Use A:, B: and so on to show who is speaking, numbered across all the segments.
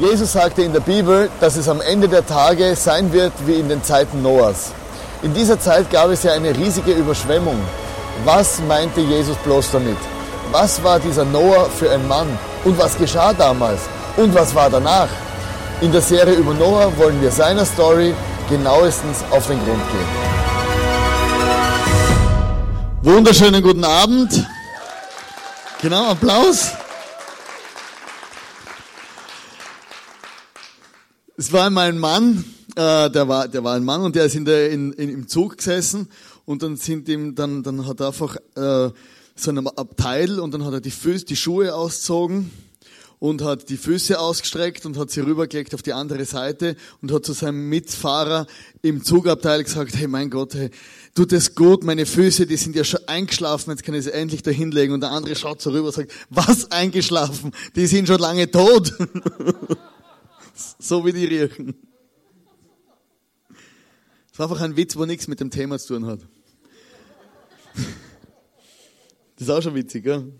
A: Jesus sagte in der Bibel, dass es am Ende der Tage sein wird wie in den Zeiten Noahs. In dieser Zeit gab es ja eine riesige Überschwemmung. Was meinte Jesus bloß damit? Was war dieser Noah für ein Mann? Und was geschah damals? Und was war danach? In der Serie über Noah wollen wir seiner Story genauestens auf den Grund gehen.
B: Wunderschönen guten Abend. Genau, Applaus. Es war einmal ein Mann, äh, der, war, der war ein Mann und der ist in der, in, in, im Zug gesessen und dann sind ihm, dann, dann hat er einfach äh, so einem Abteil und dann hat er die, Füße, die Schuhe ausgezogen und hat die Füße ausgestreckt und hat sie rübergelegt auf die andere Seite und hat zu seinem Mitfahrer im Zugabteil gesagt, hey mein Gott, hey, tut es gut, meine Füße, die sind ja schon eingeschlafen, jetzt kann ich sie endlich da hinlegen. Und der andere schaut so rüber und sagt, was eingeschlafen? Die sind schon lange tot. so wie die riechen. Das war einfach ein Witz, wo nichts mit dem Thema zu tun hat. Das ist auch schon witzig, gell?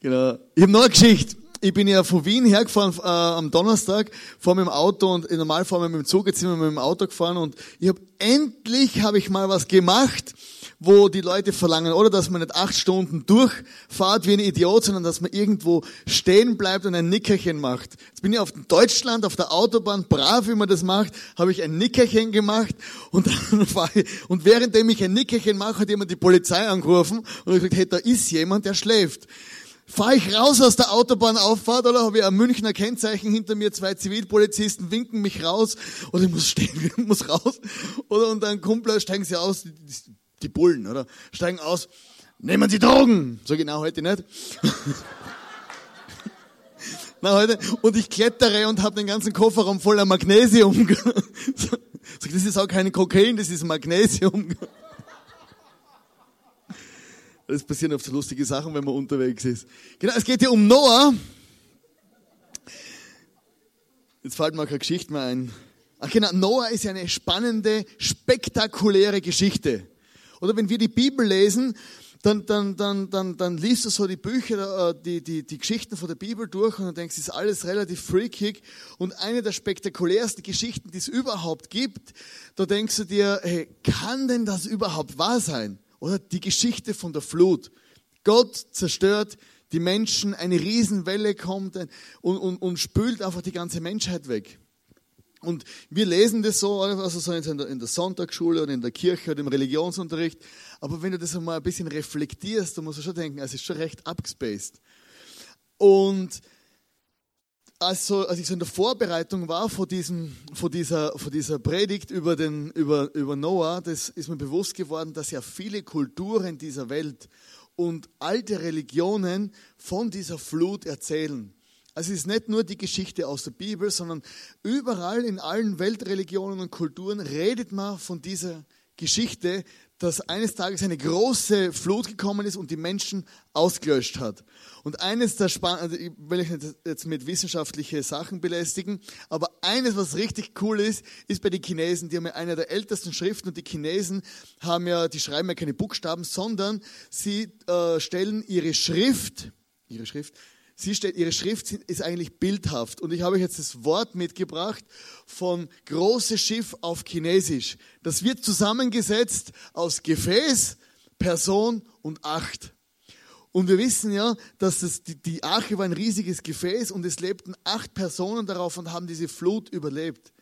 B: Genau. Ich habe noch eine Geschichte. Ich bin ja von Wien hergefahren äh, am Donnerstag, vor mit dem Auto und normal fahren wir mit dem Zug, jetzt sind wir mit dem Auto gefahren und ich habe endlich habe ich mal was gemacht, wo die Leute verlangen, oder dass man nicht acht Stunden durchfahrt wie ein Idiot, sondern dass man irgendwo stehen bleibt und ein Nickerchen macht. Jetzt bin ich auf Deutschland, auf der Autobahn, brav wie man das macht, habe ich ein Nickerchen gemacht und dann war ich, und währenddem ich ein Nickerchen mache, hat jemand die Polizei angerufen und ich gesagt, hey, da ist jemand, der schläft. Fahre ich raus aus der Autobahnauffahrt oder habe ich ein Münchner Kennzeichen hinter mir, zwei Zivilpolizisten winken mich raus oder ich muss stehen, ich muss raus oder und dann Kumpel steigen sie aus, die Bullen, oder? Steigen aus, nehmen Sie Drogen. So genau heute nicht. Na, heute. Und ich klettere und habe den ganzen Kofferraum voller Magnesium. Sag, das ist auch kein Kokain, das ist Magnesium. Das passieren oft so lustige Sachen, wenn man unterwegs ist. Genau, es geht hier um Noah. Jetzt fällt mir keine Geschichte mehr ein. Ach genau, Noah ist ja eine spannende, spektakuläre Geschichte. Oder wenn wir die Bibel lesen, dann, dann, dann, dann, dann liest du so die Bücher, äh, die, die, die Geschichten von der Bibel durch und dann denkst, es ist alles relativ freakig. Und eine der spektakulärsten Geschichten, die es überhaupt gibt, da denkst du dir, hey, kann denn das überhaupt wahr sein? Oder die Geschichte von der Flut. Gott zerstört die Menschen, eine Riesenwelle kommt und, und, und spült einfach die ganze Menschheit weg. Und wir lesen das so, also so in der, in der Sonntagsschule oder in der Kirche oder im Religionsunterricht. Aber wenn du das einmal ein bisschen reflektierst, dann musst du schon denken, es ist schon recht abgespaced. Und also, als ich so in der Vorbereitung war vor, diesem, vor, dieser, vor dieser Predigt über, den, über, über Noah, das ist mir bewusst geworden, dass ja viele Kulturen dieser Welt und alte Religionen von dieser Flut erzählen. Also es ist nicht nur die Geschichte aus der Bibel, sondern überall in allen Weltreligionen und Kulturen redet man von dieser Geschichte, dass eines Tages eine große Flut gekommen ist und die Menschen ausgelöscht hat. Und eines der spannenden, also ich will ich nicht jetzt mit wissenschaftlichen Sachen belästigen, aber eines, was richtig cool ist, ist bei den Chinesen, die haben ja eine der ältesten Schriften und die Chinesen haben ja, die schreiben ja keine Buchstaben, sondern sie äh, stellen ihre Schrift, ihre Schrift, Sie steht, ihre Schrift ist eigentlich bildhaft. Und ich habe euch jetzt das Wort mitgebracht von großes Schiff auf Chinesisch. Das wird zusammengesetzt aus Gefäß, Person und Acht. Und wir wissen ja, dass das, die, die Arche war ein riesiges Gefäß und es lebten acht Personen darauf und haben diese Flut überlebt.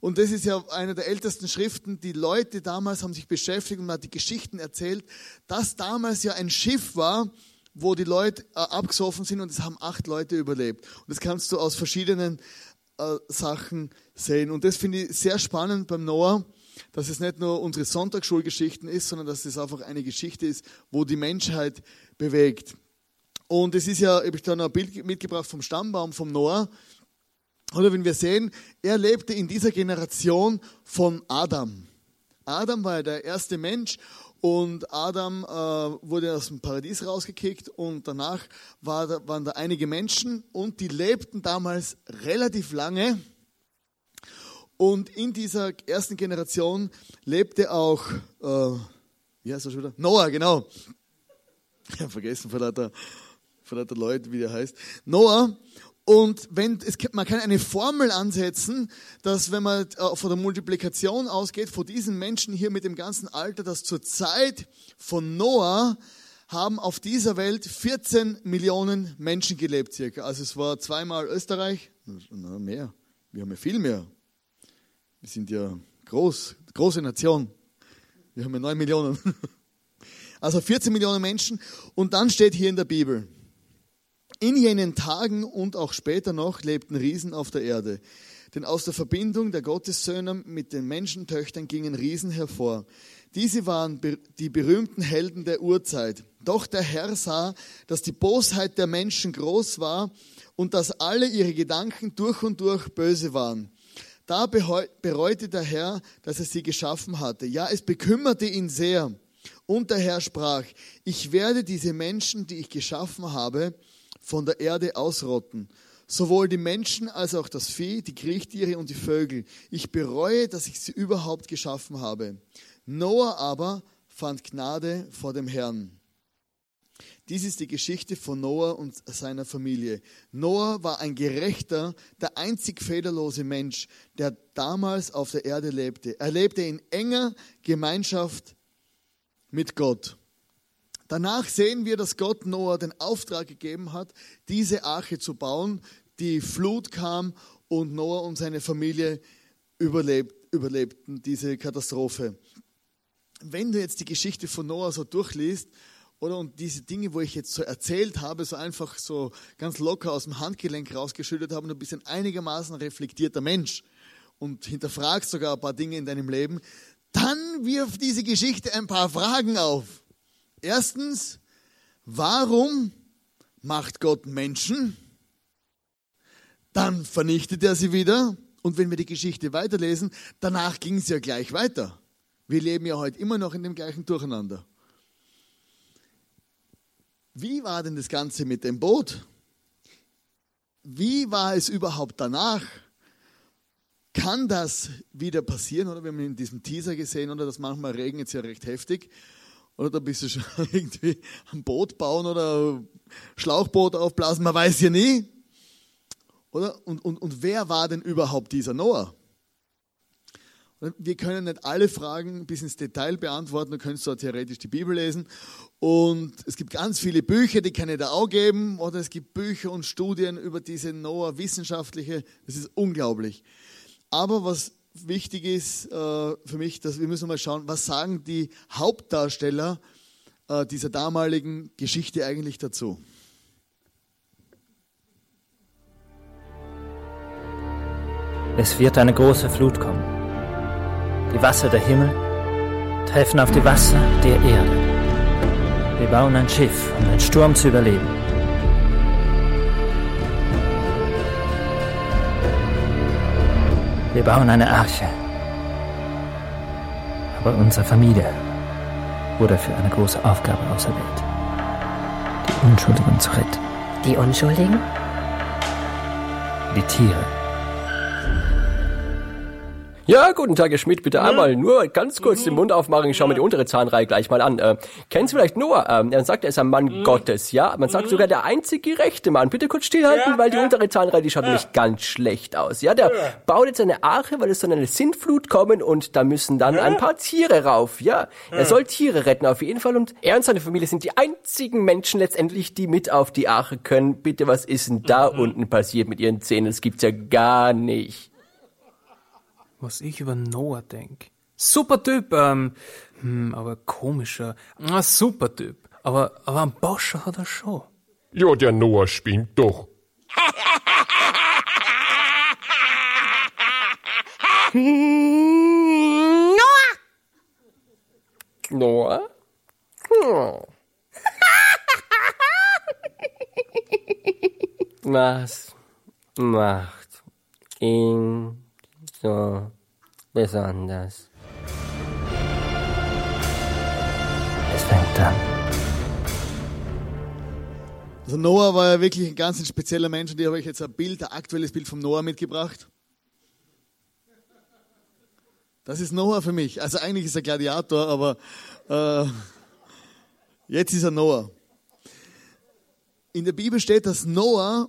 B: Und das ist ja eine der ältesten Schriften. Die Leute damals haben sich beschäftigt und man hat die Geschichten erzählt, dass damals ja ein Schiff war, wo die Leute äh, abgesoffen sind und es haben acht Leute überlebt. Und das kannst du aus verschiedenen äh, Sachen sehen. Und das finde ich sehr spannend beim Noah, dass es nicht nur unsere Sonntagsschulgeschichten ist, sondern dass es einfach eine Geschichte ist, wo die Menschheit bewegt. Und es ist ja, habe ich da noch ein Bild mitgebracht vom Stammbaum vom Noah. Oder wenn wir sehen, er lebte in dieser Generation von Adam. Adam war ja der erste Mensch und Adam äh, wurde aus dem Paradies rausgekickt und danach war da, waren da einige Menschen und die lebten damals relativ lange. Und in dieser ersten Generation lebte auch, äh, wie heißt er schon wieder? Noah, genau. Ich habe vergessen von lauter, lauter Leute, wie der heißt. Noah. Und wenn, es, man kann eine Formel ansetzen, dass wenn man äh, von der Multiplikation ausgeht, von diesen Menschen hier mit dem ganzen Alter, dass zur Zeit von Noah haben auf dieser Welt 14 Millionen Menschen gelebt circa. Also es war zweimal Österreich, na, mehr, wir haben ja viel mehr. Wir sind ja groß, große Nation. Wir haben ja 9 Millionen. Also 14 Millionen Menschen. Und dann steht hier in der Bibel, in jenen Tagen und auch später noch lebten Riesen auf der Erde. Denn aus der Verbindung der Gottessöhne mit den Menschentöchtern gingen Riesen hervor. Diese waren die berühmten Helden der Urzeit. Doch der Herr sah, dass die Bosheit der Menschen groß war und dass alle ihre Gedanken durch und durch böse waren. Da bereute der Herr, dass er sie geschaffen hatte. Ja, es bekümmerte ihn sehr. Und der Herr sprach, ich werde diese Menschen, die ich geschaffen habe, von der Erde ausrotten. Sowohl die Menschen als auch das Vieh, die Kriechtiere und die Vögel. Ich bereue, dass ich sie überhaupt geschaffen habe. Noah aber fand Gnade vor dem Herrn. Dies ist die Geschichte von Noah und seiner Familie. Noah war ein gerechter, der einzig fehlerlose Mensch, der damals auf der Erde lebte. Er lebte in enger Gemeinschaft mit Gott. Danach sehen wir, dass Gott Noah den Auftrag gegeben hat, diese Arche zu bauen. Die Flut kam und Noah und seine Familie überlebt, überlebten diese Katastrophe. Wenn du jetzt die Geschichte von Noah so durchliest, oder und diese Dinge, wo ich jetzt so erzählt habe, so einfach so ganz locker aus dem Handgelenk rausgeschüttet habe, und du bist ein einigermaßen reflektierter Mensch und hinterfragst sogar ein paar Dinge in deinem Leben, dann wirft diese Geschichte ein paar Fragen auf. Erstens, warum macht Gott Menschen? Dann vernichtet er sie wieder. Und wenn wir die Geschichte weiterlesen, danach ging es ja gleich weiter. Wir leben ja heute immer noch in dem gleichen Durcheinander. Wie war denn das Ganze mit dem Boot? Wie war es überhaupt danach? Kann das wieder passieren? Oder wir haben in diesem Teaser gesehen, oder dass manchmal regnet es ja recht heftig. Oder da bist du schon irgendwie ein Boot bauen oder Schlauchboot aufblasen, man weiß ja nie. Oder? Und, und, und wer war denn überhaupt dieser Noah? Wir können nicht alle Fragen bis ins Detail beantworten, du könntest dort theoretisch die Bibel lesen. Und es gibt ganz viele Bücher, die kann ich da auch geben. Oder es gibt Bücher und Studien über diese Noah, wissenschaftliche. Das ist unglaublich. Aber was wichtig ist äh, für mich, dass wir müssen mal schauen, was sagen die Hauptdarsteller äh, dieser damaligen Geschichte eigentlich dazu.
C: Es wird eine große Flut kommen. Die Wasser der Himmel treffen auf die Wasser der Erde. Wir bauen ein Schiff, um den Sturm zu überleben. Wir bauen eine Arche. Aber unsere Familie wurde für eine große Aufgabe auserwählt. Die Unschuldigen zu retten.
D: Die Unschuldigen?
C: Die Tiere.
E: Ja, guten Tag, Herr Schmidt. Bitte einmal nur ganz kurz den Mund aufmachen. Ich schaue mir die untere Zahnreihe gleich mal an. Äh, kennen Sie vielleicht Noah? Ähm, er sagt, er ist ein Mann. Gottes, ja? Man sagt sogar der einzige gerechte Mann. Bitte kurz stillhalten, weil die untere Zahnreihe, die schaut nämlich ganz schlecht aus. Ja, der baut jetzt eine Arche, weil es soll eine Sintflut kommen und da müssen dann ein paar Tiere rauf, ja? Er soll Tiere retten auf jeden Fall und er und seine Familie sind die einzigen Menschen letztendlich, die mit auf die Arche können. Bitte, was ist denn da mhm. unten passiert mit ihren Zähnen? Das gibt's ja gar nicht
F: was ich über Noah denk. Super Typ, ähm, hm, aber komischer. Ah, super Typ. Aber, aber ein Boscher hat er schon.
G: Ja, der Noah spinnt doch.
E: Noah! Noah? Hm. Was macht ihn so besonders.
C: Es fängt an.
B: Also Noah war ja wirklich ein ganz spezieller Mensch und ich habe euch jetzt ein Bild, ein aktuelles Bild vom Noah mitgebracht. Das ist Noah für mich. Also eigentlich ist er Gladiator, aber äh, jetzt ist er Noah. In der Bibel steht, dass Noah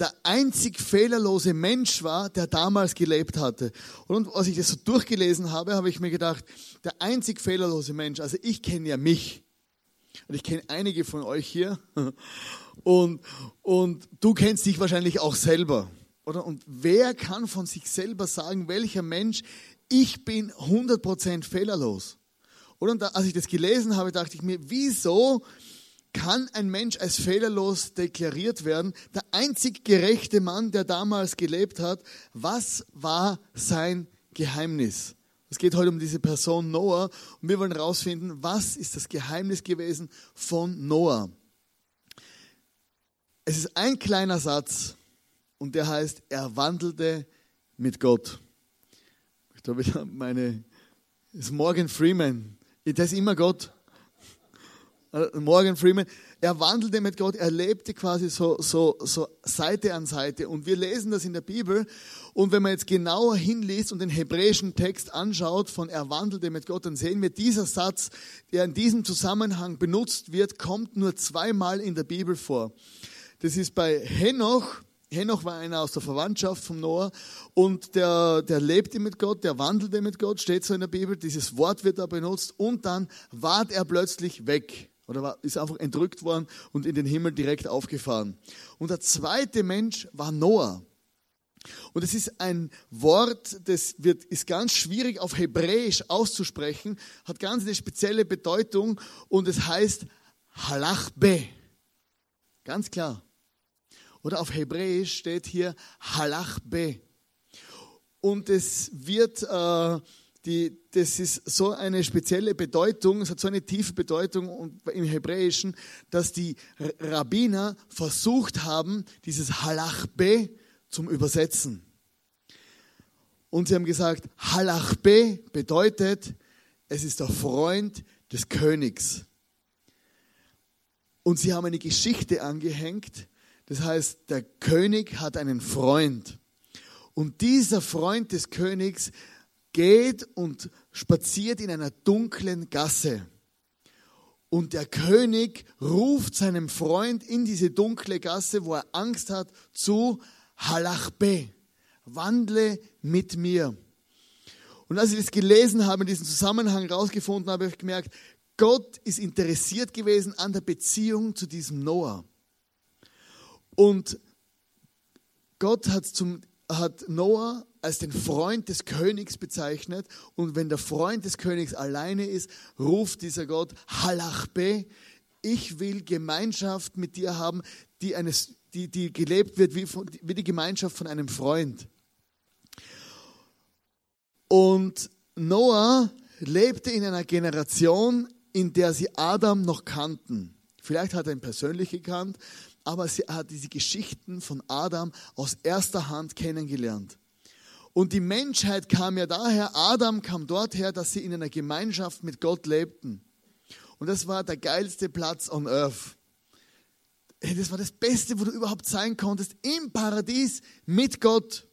B: der einzig fehlerlose Mensch war, der damals gelebt hatte. Und als ich das so durchgelesen habe, habe ich mir gedacht, der einzig fehlerlose Mensch, also ich kenne ja mich. Und ich kenne einige von euch hier. Und, und du kennst dich wahrscheinlich auch selber. Oder? Und wer kann von sich selber sagen, welcher Mensch, ich bin 100% fehlerlos? Oder? Und da, als ich das gelesen habe, dachte ich mir, wieso kann ein Mensch als fehlerlos deklariert werden. Der einzig gerechte Mann, der damals gelebt hat, was war sein Geheimnis? Es geht heute um diese Person Noah und wir wollen herausfinden, was ist das Geheimnis gewesen von Noah. Es ist ein kleiner Satz und der heißt, er wandelte mit Gott. Ich glaube, ich habe meine, das ist Morgan Freeman. Das ist immer Gott. Äh, Morgan Freeman, er wandelte mit Gott, er lebte quasi so, so, so Seite an Seite. Und wir lesen das in der Bibel. Und wenn man jetzt genauer hinliest und den hebräischen Text anschaut von er wandelte mit Gott, dann sehen wir, dieser Satz, der in diesem Zusammenhang benutzt wird, kommt nur zweimal in der Bibel vor. Das ist bei Henoch, Henoch war einer aus der Verwandtschaft von Noah und der, der lebte mit Gott, der wandelte mit Gott, steht so in der Bibel, dieses Wort wird da benutzt und dann ward er plötzlich weg. Oder war, ist einfach entrückt worden und in den Himmel direkt aufgefahren. Und der zweite Mensch war Noah. Und es ist ein Wort, das wird, ist ganz schwierig auf Hebräisch auszusprechen, hat ganz eine spezielle Bedeutung und es heißt Halachbe. Ganz klar. Oder auf Hebräisch steht hier Halachbe. Und es wird äh, die, das ist so eine spezielle Bedeutung, es hat so eine tiefe Bedeutung im Hebräischen, dass die Rabbiner versucht haben, dieses Halachbe zum Übersetzen. Und sie haben gesagt, Halachbe bedeutet, es ist der Freund des Königs. Und sie haben eine Geschichte angehängt, das heißt, der König hat einen Freund. Und dieser Freund des Königs geht und spaziert in einer dunklen Gasse. Und der König ruft seinem Freund in diese dunkle Gasse, wo er Angst hat, zu Halachbe, wandle mit mir. Und als ich das gelesen habe, in diesem Zusammenhang rausgefunden habe, habe ich gemerkt, Gott ist interessiert gewesen an der Beziehung zu diesem Noah. Und Gott hat, zum, hat Noah als den Freund des Königs bezeichnet. Und wenn der Freund des Königs alleine ist, ruft dieser Gott Halachbe. Ich will Gemeinschaft mit dir haben, die, eines, die, die gelebt wird wie, wie die Gemeinschaft von einem Freund. Und Noah lebte in einer Generation, in der sie Adam noch kannten. Vielleicht hat er ihn persönlich gekannt, aber er hat diese Geschichten von Adam aus erster Hand kennengelernt. Und die Menschheit kam ja daher, Adam kam dort her, dass sie in einer Gemeinschaft mit Gott lebten. Und das war der geilste Platz on earth. Das war das Beste, wo du überhaupt sein konntest, im Paradies mit Gott.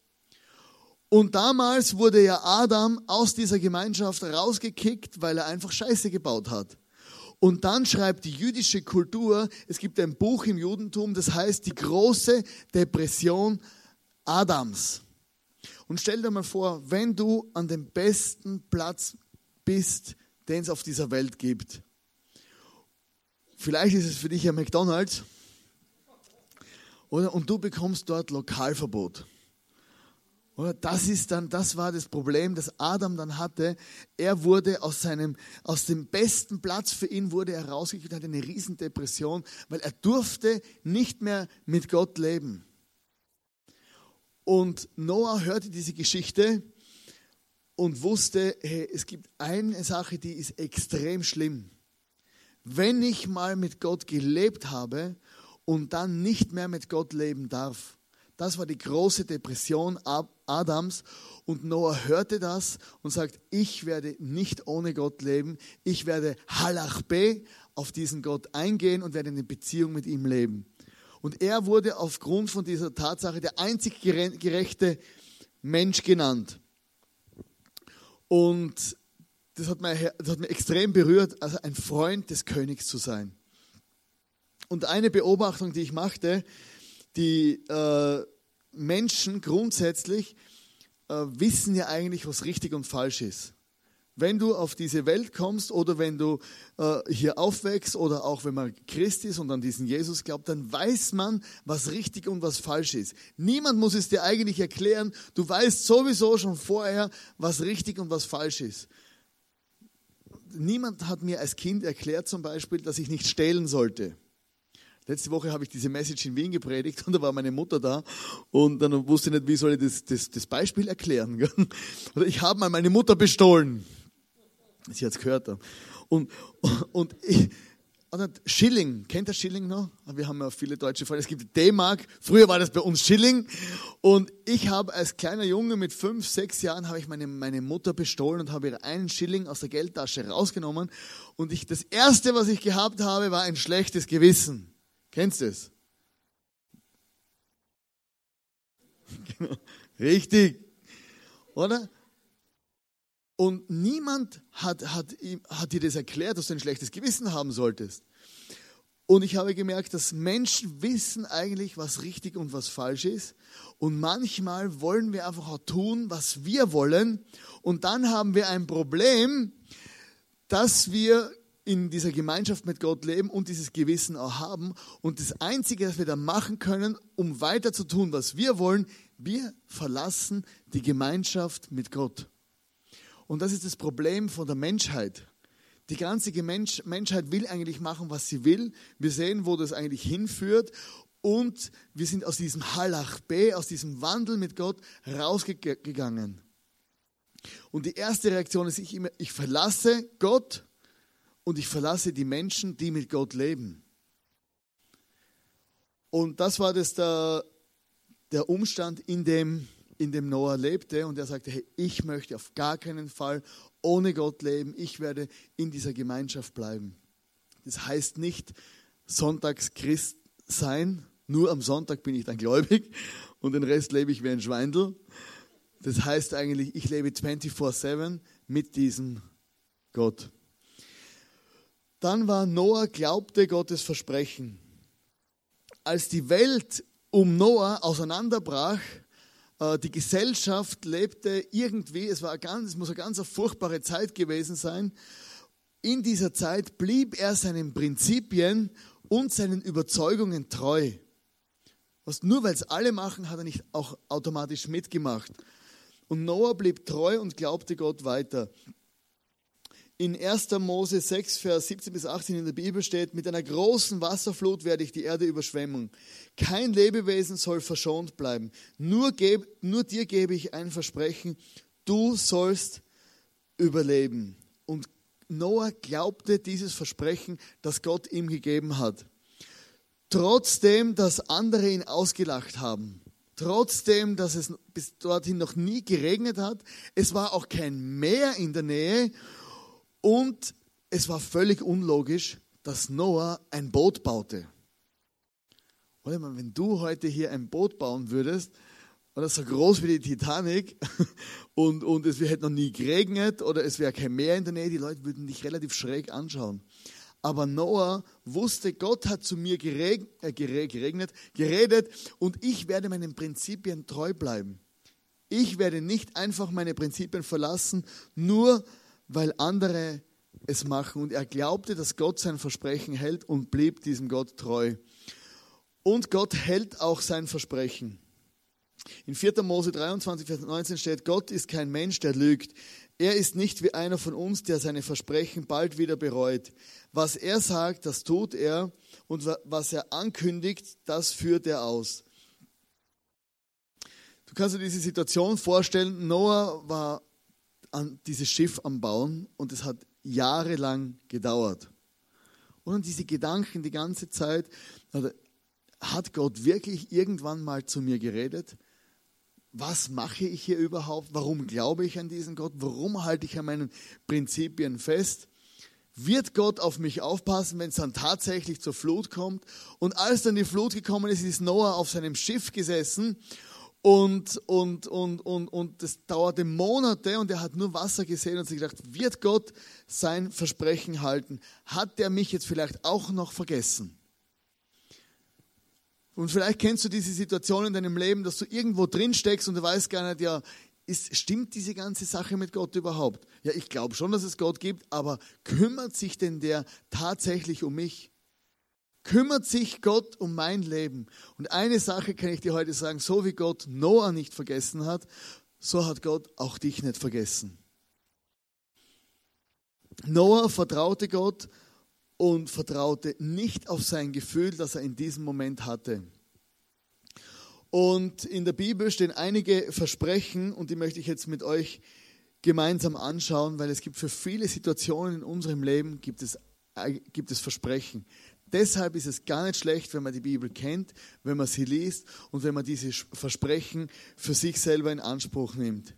B: Und damals wurde ja Adam aus dieser Gemeinschaft rausgekickt, weil er einfach Scheiße gebaut hat. Und dann schreibt die jüdische Kultur, es gibt ein Buch im Judentum, das heißt die große Depression Adams. Und stell dir mal vor, wenn du an dem besten Platz bist, den es auf dieser Welt gibt. Vielleicht ist es für dich ein McDonald's. Oder? Und du bekommst dort Lokalverbot. Oder? Das ist dann, das war das Problem, das Adam dann hatte. Er wurde aus seinem, aus dem besten Platz für ihn wurde er rausgekriegt, hatte eine Riesendepression, weil er durfte nicht mehr mit Gott leben. Und Noah hörte diese Geschichte und wusste, hey, es gibt eine Sache, die ist extrem schlimm. Wenn ich mal mit Gott gelebt habe und dann nicht mehr mit Gott leben darf. Das war die große Depression Adams und Noah hörte das und sagt, ich werde nicht ohne Gott leben, ich werde Halachbe auf diesen Gott eingehen und werde eine Beziehung mit ihm leben. Und er wurde aufgrund von dieser Tatsache der einzig gerechte Mensch genannt. Und das hat, mich, das hat mich extrem berührt, also ein Freund des Königs zu sein. Und eine Beobachtung, die ich machte, die äh, Menschen grundsätzlich äh, wissen ja eigentlich, was richtig und falsch ist. Wenn du auf diese Welt kommst oder wenn du äh, hier aufwächst oder auch wenn man Christ ist und an diesen Jesus glaubt, dann weiß man, was richtig und was falsch ist. Niemand muss es dir eigentlich erklären. Du weißt sowieso schon vorher, was richtig und was falsch ist. Niemand hat mir als Kind erklärt zum Beispiel, dass ich nicht stehlen sollte. Letzte Woche habe ich diese Message in Wien gepredigt und da war meine Mutter da und dann wusste ich nicht, wie soll ich das, das, das Beispiel erklären. Ich habe mal meine Mutter bestohlen. Sie hat es gehört. Und, und, ich, und Schilling, kennt ihr Schilling noch? Wir haben ja viele deutsche Freunde. Es gibt D-Mark. Früher war das bei uns Schilling. Und ich habe als kleiner Junge mit fünf, sechs Jahren habe ich meine, meine Mutter bestohlen und habe ihr einen Schilling aus der Geldtasche rausgenommen. Und ich, das erste, was ich gehabt habe, war ein schlechtes Gewissen. Kennst du es? Genau. Richtig. Oder? Und niemand hat, hat, hat dir das erklärt, dass du ein schlechtes Gewissen haben solltest. Und ich habe gemerkt, dass Menschen wissen eigentlich, was richtig und was falsch ist. Und manchmal wollen wir einfach auch tun, was wir wollen. Und dann haben wir ein Problem, dass wir in dieser Gemeinschaft mit Gott leben und dieses Gewissen auch haben. Und das Einzige, was wir da machen können, um weiter zu tun, was wir wollen, wir verlassen die Gemeinschaft mit Gott. Und das ist das Problem von der Menschheit. Die ganze Mensch, Menschheit will eigentlich machen, was sie will. Wir sehen, wo das eigentlich hinführt. Und wir sind aus diesem Halach B, aus diesem Wandel mit Gott rausgegangen. Und die erste Reaktion ist ich, immer, ich verlasse Gott und ich verlasse die Menschen, die mit Gott leben. Und das war das der, der Umstand, in dem in dem Noah lebte und er sagte, hey, ich möchte auf gar keinen Fall ohne Gott leben, ich werde in dieser Gemeinschaft bleiben. Das heißt nicht sonntags Christ sein, nur am Sonntag bin ich dann gläubig und den Rest lebe ich wie ein Schweindel. Das heißt eigentlich, ich lebe 24/7 mit diesem Gott. Dann war Noah glaubte Gottes Versprechen. Als die Welt um Noah auseinanderbrach, die Gesellschaft lebte irgendwie, es, war ganz, es muss eine ganz furchtbare Zeit gewesen sein. In dieser Zeit blieb er seinen Prinzipien und seinen Überzeugungen treu. Was nur weil es alle machen, hat er nicht auch automatisch mitgemacht. Und Noah blieb treu und glaubte Gott weiter in 1. Mose 6, Vers 17 bis 18 in der Bibel steht, mit einer großen Wasserflut werde ich die Erde überschwemmen. Kein Lebewesen soll verschont bleiben. Nur, geb, nur dir gebe ich ein Versprechen, du sollst überleben. Und Noah glaubte dieses Versprechen, das Gott ihm gegeben hat. Trotzdem, dass andere ihn ausgelacht haben. Trotzdem, dass es bis dorthin noch nie geregnet hat. Es war auch kein Meer in der Nähe und es war völlig unlogisch, dass Noah ein Boot baute. Oder wenn du heute hier ein Boot bauen würdest, oder so groß wie die Titanic, und, und es hätte noch nie geregnet oder es wäre kein Meer in der Nähe, die Leute würden dich relativ schräg anschauen. Aber Noah wusste, Gott hat zu mir äh, geregnet, geredet und ich werde meinen Prinzipien treu bleiben. Ich werde nicht einfach meine Prinzipien verlassen, nur weil andere es machen. Und er glaubte, dass Gott sein Versprechen hält und blieb diesem Gott treu. Und Gott hält auch sein Versprechen. In 4. Mose 23, Vers 19 steht, Gott ist kein Mensch, der lügt. Er ist nicht wie einer von uns, der seine Versprechen bald wieder bereut. Was er sagt, das tut er und was er ankündigt, das führt er aus. Du kannst dir diese Situation vorstellen, Noah war an dieses Schiff am Bauen und es hat jahrelang gedauert. Und diese Gedanken die ganze Zeit, hat Gott wirklich irgendwann mal zu mir geredet? Was mache ich hier überhaupt? Warum glaube ich an diesen Gott? Warum halte ich an meinen Prinzipien fest? Wird Gott auf mich aufpassen, wenn es dann tatsächlich zur Flut kommt? Und als dann die Flut gekommen ist, ist Noah auf seinem Schiff gesessen und, und, und, und, und das dauerte Monate und er hat nur Wasser gesehen und sich gedacht, wird Gott sein Versprechen halten? Hat er mich jetzt vielleicht auch noch vergessen? Und vielleicht kennst du diese Situation in deinem Leben, dass du irgendwo drin steckst und du weißt gar nicht, ja, ist, stimmt diese ganze Sache mit Gott überhaupt? Ja, ich glaube schon, dass es Gott gibt, aber kümmert sich denn der tatsächlich um mich? Kümmert sich Gott um mein Leben? Und eine Sache kann ich dir heute sagen, so wie Gott Noah nicht vergessen hat, so hat Gott auch dich nicht vergessen. Noah vertraute Gott und vertraute nicht auf sein Gefühl, das er in diesem Moment hatte. Und in der Bibel stehen einige Versprechen und die möchte ich jetzt mit euch gemeinsam anschauen, weil es gibt für viele Situationen in unserem Leben gibt es, gibt es Versprechen. Deshalb ist es gar nicht schlecht, wenn man die Bibel kennt, wenn man sie liest und wenn man diese Versprechen für sich selber in Anspruch nimmt.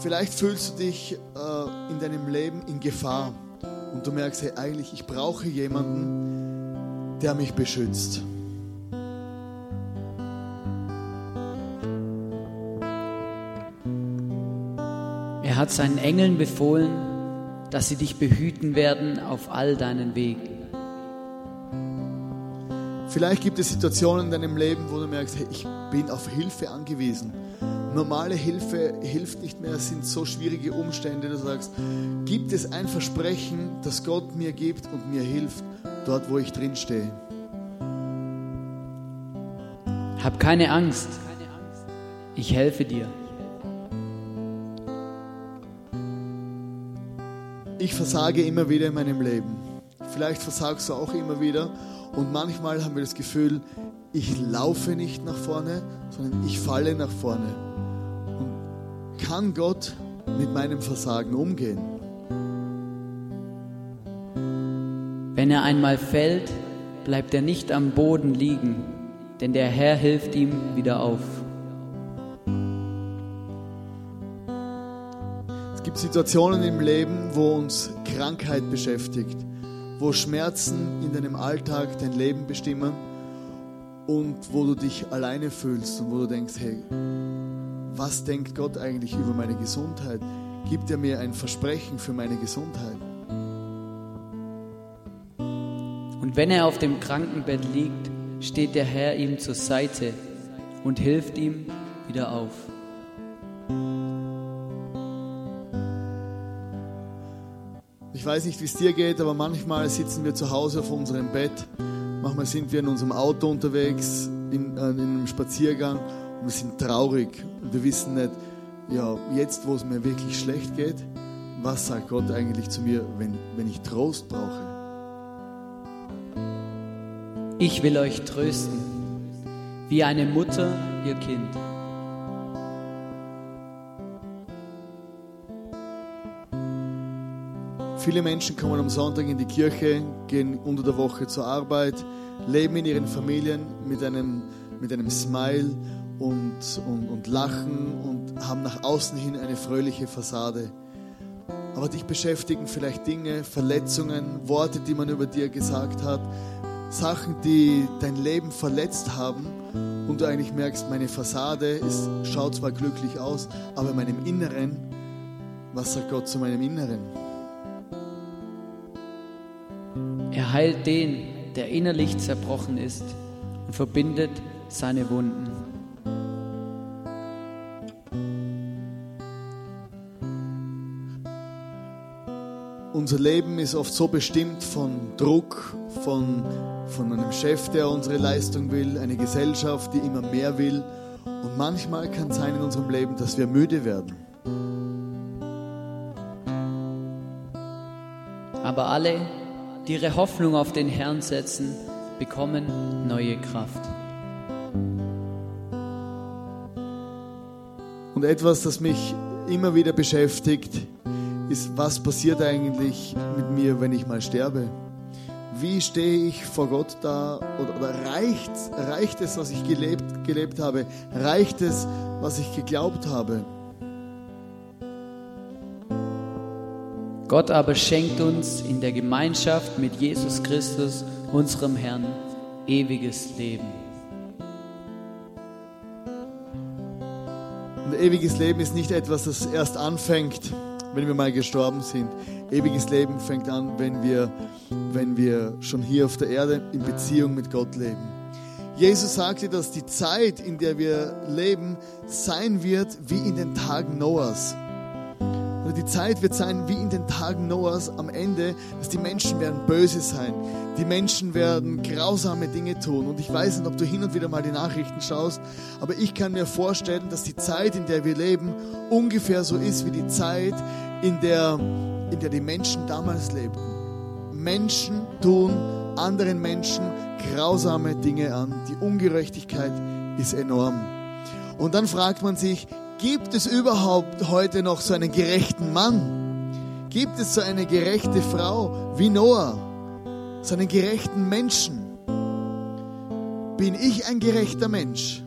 B: Vielleicht fühlst du dich äh, in deinem Leben in Gefahr und du merkst, hey, eigentlich, ich brauche jemanden, der mich beschützt.
D: Er hat seinen Engeln befohlen, dass sie dich behüten werden auf all deinen Wegen.
B: Vielleicht gibt es Situationen in deinem Leben, wo du merkst, hey, ich bin auf Hilfe angewiesen. Normale Hilfe hilft nicht mehr, es sind so schwierige Umstände. Du sagst, gibt es ein Versprechen, das Gott mir gibt und mir hilft? dort, wo ich drin stehe.
D: Hab keine Angst. Ich helfe dir.
B: Ich versage immer wieder in meinem Leben. Vielleicht versagst du auch immer wieder. Und manchmal haben wir das Gefühl, ich laufe nicht nach vorne, sondern ich falle nach vorne. Und kann Gott mit meinem Versagen umgehen?
D: Wenn er einmal fällt, bleibt er nicht am Boden liegen, denn der Herr hilft ihm wieder auf.
B: Es gibt Situationen im Leben, wo uns Krankheit beschäftigt, wo Schmerzen in deinem Alltag dein Leben bestimmen und wo du dich alleine fühlst und wo du denkst, hey, was denkt Gott eigentlich über meine Gesundheit? Gibt er mir ein Versprechen für meine Gesundheit?
D: Und wenn er auf dem Krankenbett liegt, steht der Herr ihm zur Seite und hilft ihm wieder auf.
B: Weiß nicht, wie es dir geht, aber manchmal sitzen wir zu Hause auf unserem Bett, manchmal sind wir in unserem Auto unterwegs, in, in einem Spaziergang und wir sind traurig und wir wissen nicht, ja, jetzt, wo es mir wirklich schlecht geht, was sagt Gott eigentlich zu mir, wenn, wenn ich Trost brauche?
D: Ich will euch trösten, wie eine Mutter ihr Kind.
B: Viele Menschen kommen am Sonntag in die Kirche, gehen unter der Woche zur Arbeit, leben in ihren Familien mit einem, mit einem Smile und, und, und lachen und haben nach außen hin eine fröhliche Fassade. Aber dich beschäftigen vielleicht Dinge, Verletzungen, Worte, die man über dir gesagt hat, Sachen, die dein Leben verletzt haben und du eigentlich merkst, meine Fassade ist, schaut zwar glücklich aus, aber in meinem Inneren, was sagt Gott zu meinem Inneren?
D: Er heilt den, der innerlich zerbrochen ist und verbindet seine Wunden.
B: Unser Leben ist oft so bestimmt von Druck, von von einem Chef, der unsere Leistung will, eine Gesellschaft, die immer mehr will. Und manchmal kann es sein in unserem Leben, dass wir müde werden.
D: Aber alle, die ihre Hoffnung auf den Herrn setzen, bekommen neue Kraft.
B: Und etwas, das mich immer wieder beschäftigt, ist, was passiert eigentlich mit mir, wenn ich mal sterbe? wie stehe ich vor Gott da oder, oder reicht, reicht es, was ich gelebt, gelebt habe? Reicht es, was ich geglaubt habe?
D: Gott aber schenkt uns in der Gemeinschaft mit Jesus Christus, unserem Herrn, ewiges Leben.
B: Und ewiges Leben ist nicht etwas, das erst anfängt, wenn wir mal gestorben sind. Ewiges Leben fängt an, wenn wir, wenn wir schon hier auf der Erde in Beziehung mit Gott leben. Jesus sagte, dass die Zeit, in der wir leben, sein wird wie in den Tagen Noahs. Die Zeit wird sein wie in den Tagen Noahs am Ende, dass die Menschen werden böse sein. Die Menschen werden grausame Dinge tun. Und ich weiß nicht, ob du hin und wieder mal die Nachrichten schaust, aber ich kann mir vorstellen, dass die Zeit, in der wir leben, ungefähr so ist wie die Zeit, in der, in der die Menschen damals lebten. Menschen tun anderen Menschen grausame Dinge an. Die Ungerechtigkeit ist enorm. Und dann fragt man sich, gibt es überhaupt heute noch so einen gerechten Mann? Gibt es so eine gerechte Frau wie Noah? So einen gerechten Menschen? Bin ich ein gerechter Mensch?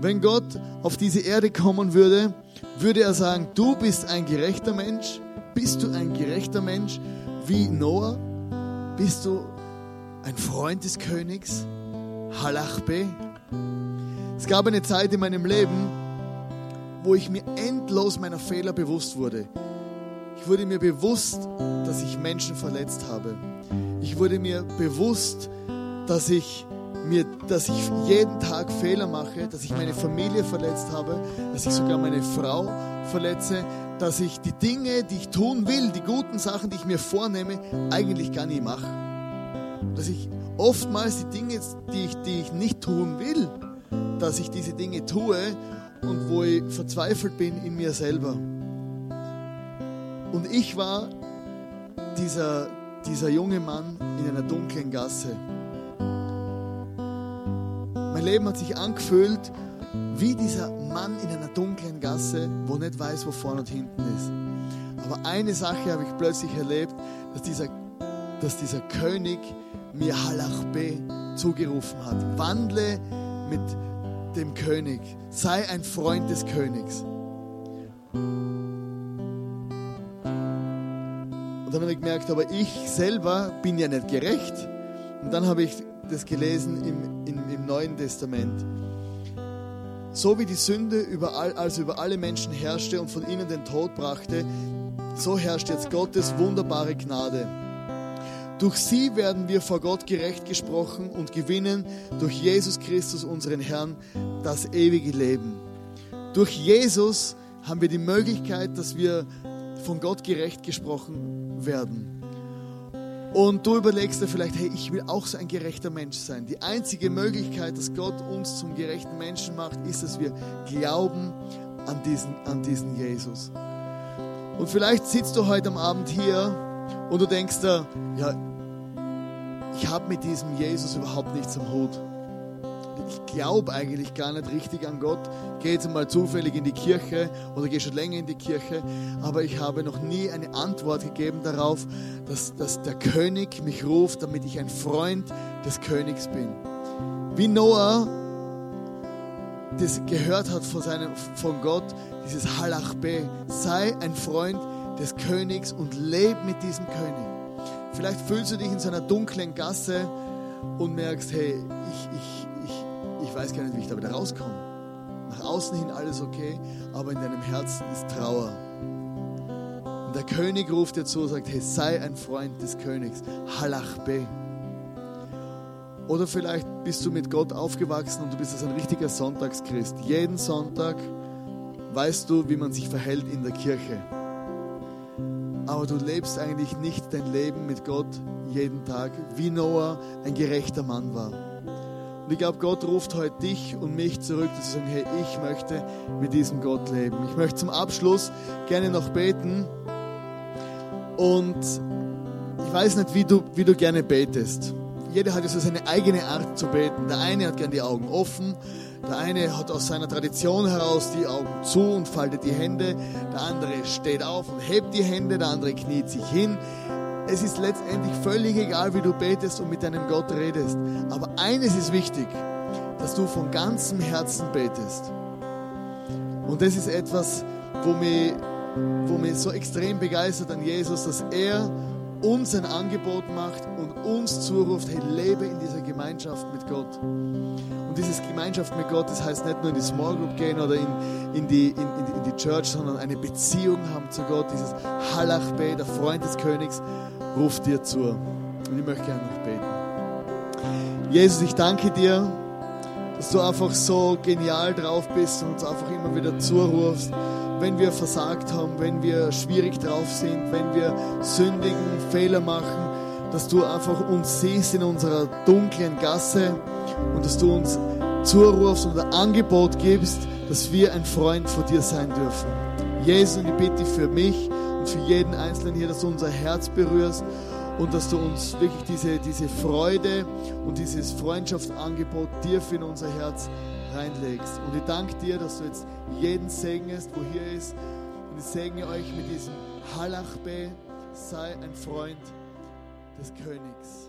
B: Wenn Gott auf diese Erde kommen würde, würde er sagen, du bist ein gerechter Mensch? Bist du ein gerechter Mensch wie Noah? Bist du ein Freund des Königs? Halachbe? Es gab eine Zeit in meinem Leben, wo ich mir endlos meiner Fehler bewusst wurde. Ich wurde mir bewusst, dass ich Menschen verletzt habe. Ich wurde mir bewusst, dass ich mir, dass ich jeden Tag Fehler mache, dass ich meine Familie verletzt habe, dass ich sogar meine Frau verletze, dass ich die Dinge, die ich tun will, die guten Sachen, die ich mir vornehme, eigentlich gar nicht mache. Dass ich oftmals die Dinge, die ich, die ich nicht tun will, dass ich diese Dinge tue und wo ich verzweifelt bin in mir selber. Und ich war dieser, dieser junge Mann in einer dunklen Gasse. Mein Leben hat sich angefühlt wie dieser Mann in einer dunklen Gasse, wo nicht weiß, wo vorne und hinten ist. Aber eine Sache habe ich plötzlich erlebt, dass dieser, dass dieser König mir Halachbe zugerufen hat. Wandle mit dem König. Sei ein Freund des Königs. Und dann habe ich gemerkt, aber ich selber bin ja nicht gerecht. Und dann habe ich das gelesen im, im, im Neuen Testament. So wie die Sünde überall, also über alle Menschen herrschte und von ihnen den Tod brachte, so herrscht jetzt Gottes wunderbare Gnade. Durch sie werden wir vor Gott gerecht gesprochen und gewinnen durch Jesus Christus, unseren Herrn, das ewige Leben. Durch Jesus haben wir die Möglichkeit, dass wir von Gott gerecht gesprochen werden. Und du überlegst dir vielleicht, hey, ich will auch so ein gerechter Mensch sein. Die einzige Möglichkeit, dass Gott uns zum gerechten Menschen macht, ist, dass wir glauben an diesen, an diesen Jesus. Und vielleicht sitzt du heute am Abend hier und du denkst dir, ja, ich habe mit diesem Jesus überhaupt nichts am Hut. Ich glaube eigentlich gar nicht richtig an Gott. Ich gehe jetzt mal zufällig in die Kirche oder gehe schon länger in die Kirche, aber ich habe noch nie eine Antwort gegeben darauf, dass, dass der König mich ruft, damit ich ein Freund des Königs bin. Wie Noah das gehört hat von, seinem, von Gott, dieses Halachbe, sei ein Freund des Königs und lebe mit diesem König. Vielleicht fühlst du dich in so einer dunklen Gasse und merkst, hey, ich, ich, ich, ich weiß gar nicht, wie ich da wieder rauskomme. Nach außen hin alles okay, aber in deinem Herzen ist Trauer. Und der König ruft dir zu und sagt, hey, sei ein Freund des Königs. Halachbe. Oder vielleicht bist du mit Gott aufgewachsen und du bist also ein richtiger Sonntagschrist. Jeden Sonntag weißt du, wie man sich verhält in der Kirche. Aber du lebst eigentlich nicht dein Leben mit Gott jeden Tag, wie Noah ein gerechter Mann war. Und ich glaube, Gott ruft heute dich und mich zurück, dass sie sagen, hey, ich möchte mit diesem Gott leben. Ich möchte zum Abschluss gerne noch beten. Und ich weiß nicht, wie du, wie du gerne betest. Jeder hat so seine eigene Art zu beten. Der eine hat gerne die Augen offen, der eine hat aus seiner Tradition heraus die Augen zu und faltet die Hände, der andere steht auf und hebt die Hände, der andere kniet sich hin. Es ist letztendlich völlig egal, wie du betest und mit deinem Gott redest. Aber eines ist wichtig, dass du von ganzem Herzen betest. Und das ist etwas, wo mich, wo mich so extrem begeistert an Jesus, dass er uns ein Angebot macht und uns zuruft, hey, lebe in dieser Gemeinschaft mit Gott. Und dieses Gemeinschaft mit Gott, das heißt nicht nur in die Small Group gehen oder in, in, die, in, in, in die Church, sondern eine Beziehung haben zu Gott. Dieses Halachbe, der Freund des Königs, ruft dir zu. Und ich möchte gerne noch beten. Jesus, ich danke dir, dass du einfach so genial drauf bist und uns einfach immer wieder zurufst, wenn wir versagt haben, wenn wir schwierig drauf sind, wenn wir sündigen, Fehler machen, dass du einfach uns siehst in unserer dunklen Gasse und dass du uns zurufst und ein Angebot gibst, dass wir ein Freund von dir sein dürfen. Jesus, ich bitte für mich und für jeden Einzelnen hier, dass du unser Herz berührst und dass du uns wirklich diese, diese Freude und dieses Freundschaftsangebot tief in unser Herz reinlegst. Und ich danke dir, dass du jetzt jeden segnest, wo hier ist. Und ich segne euch mit diesem Halachbe, sei ein Freund des Königs.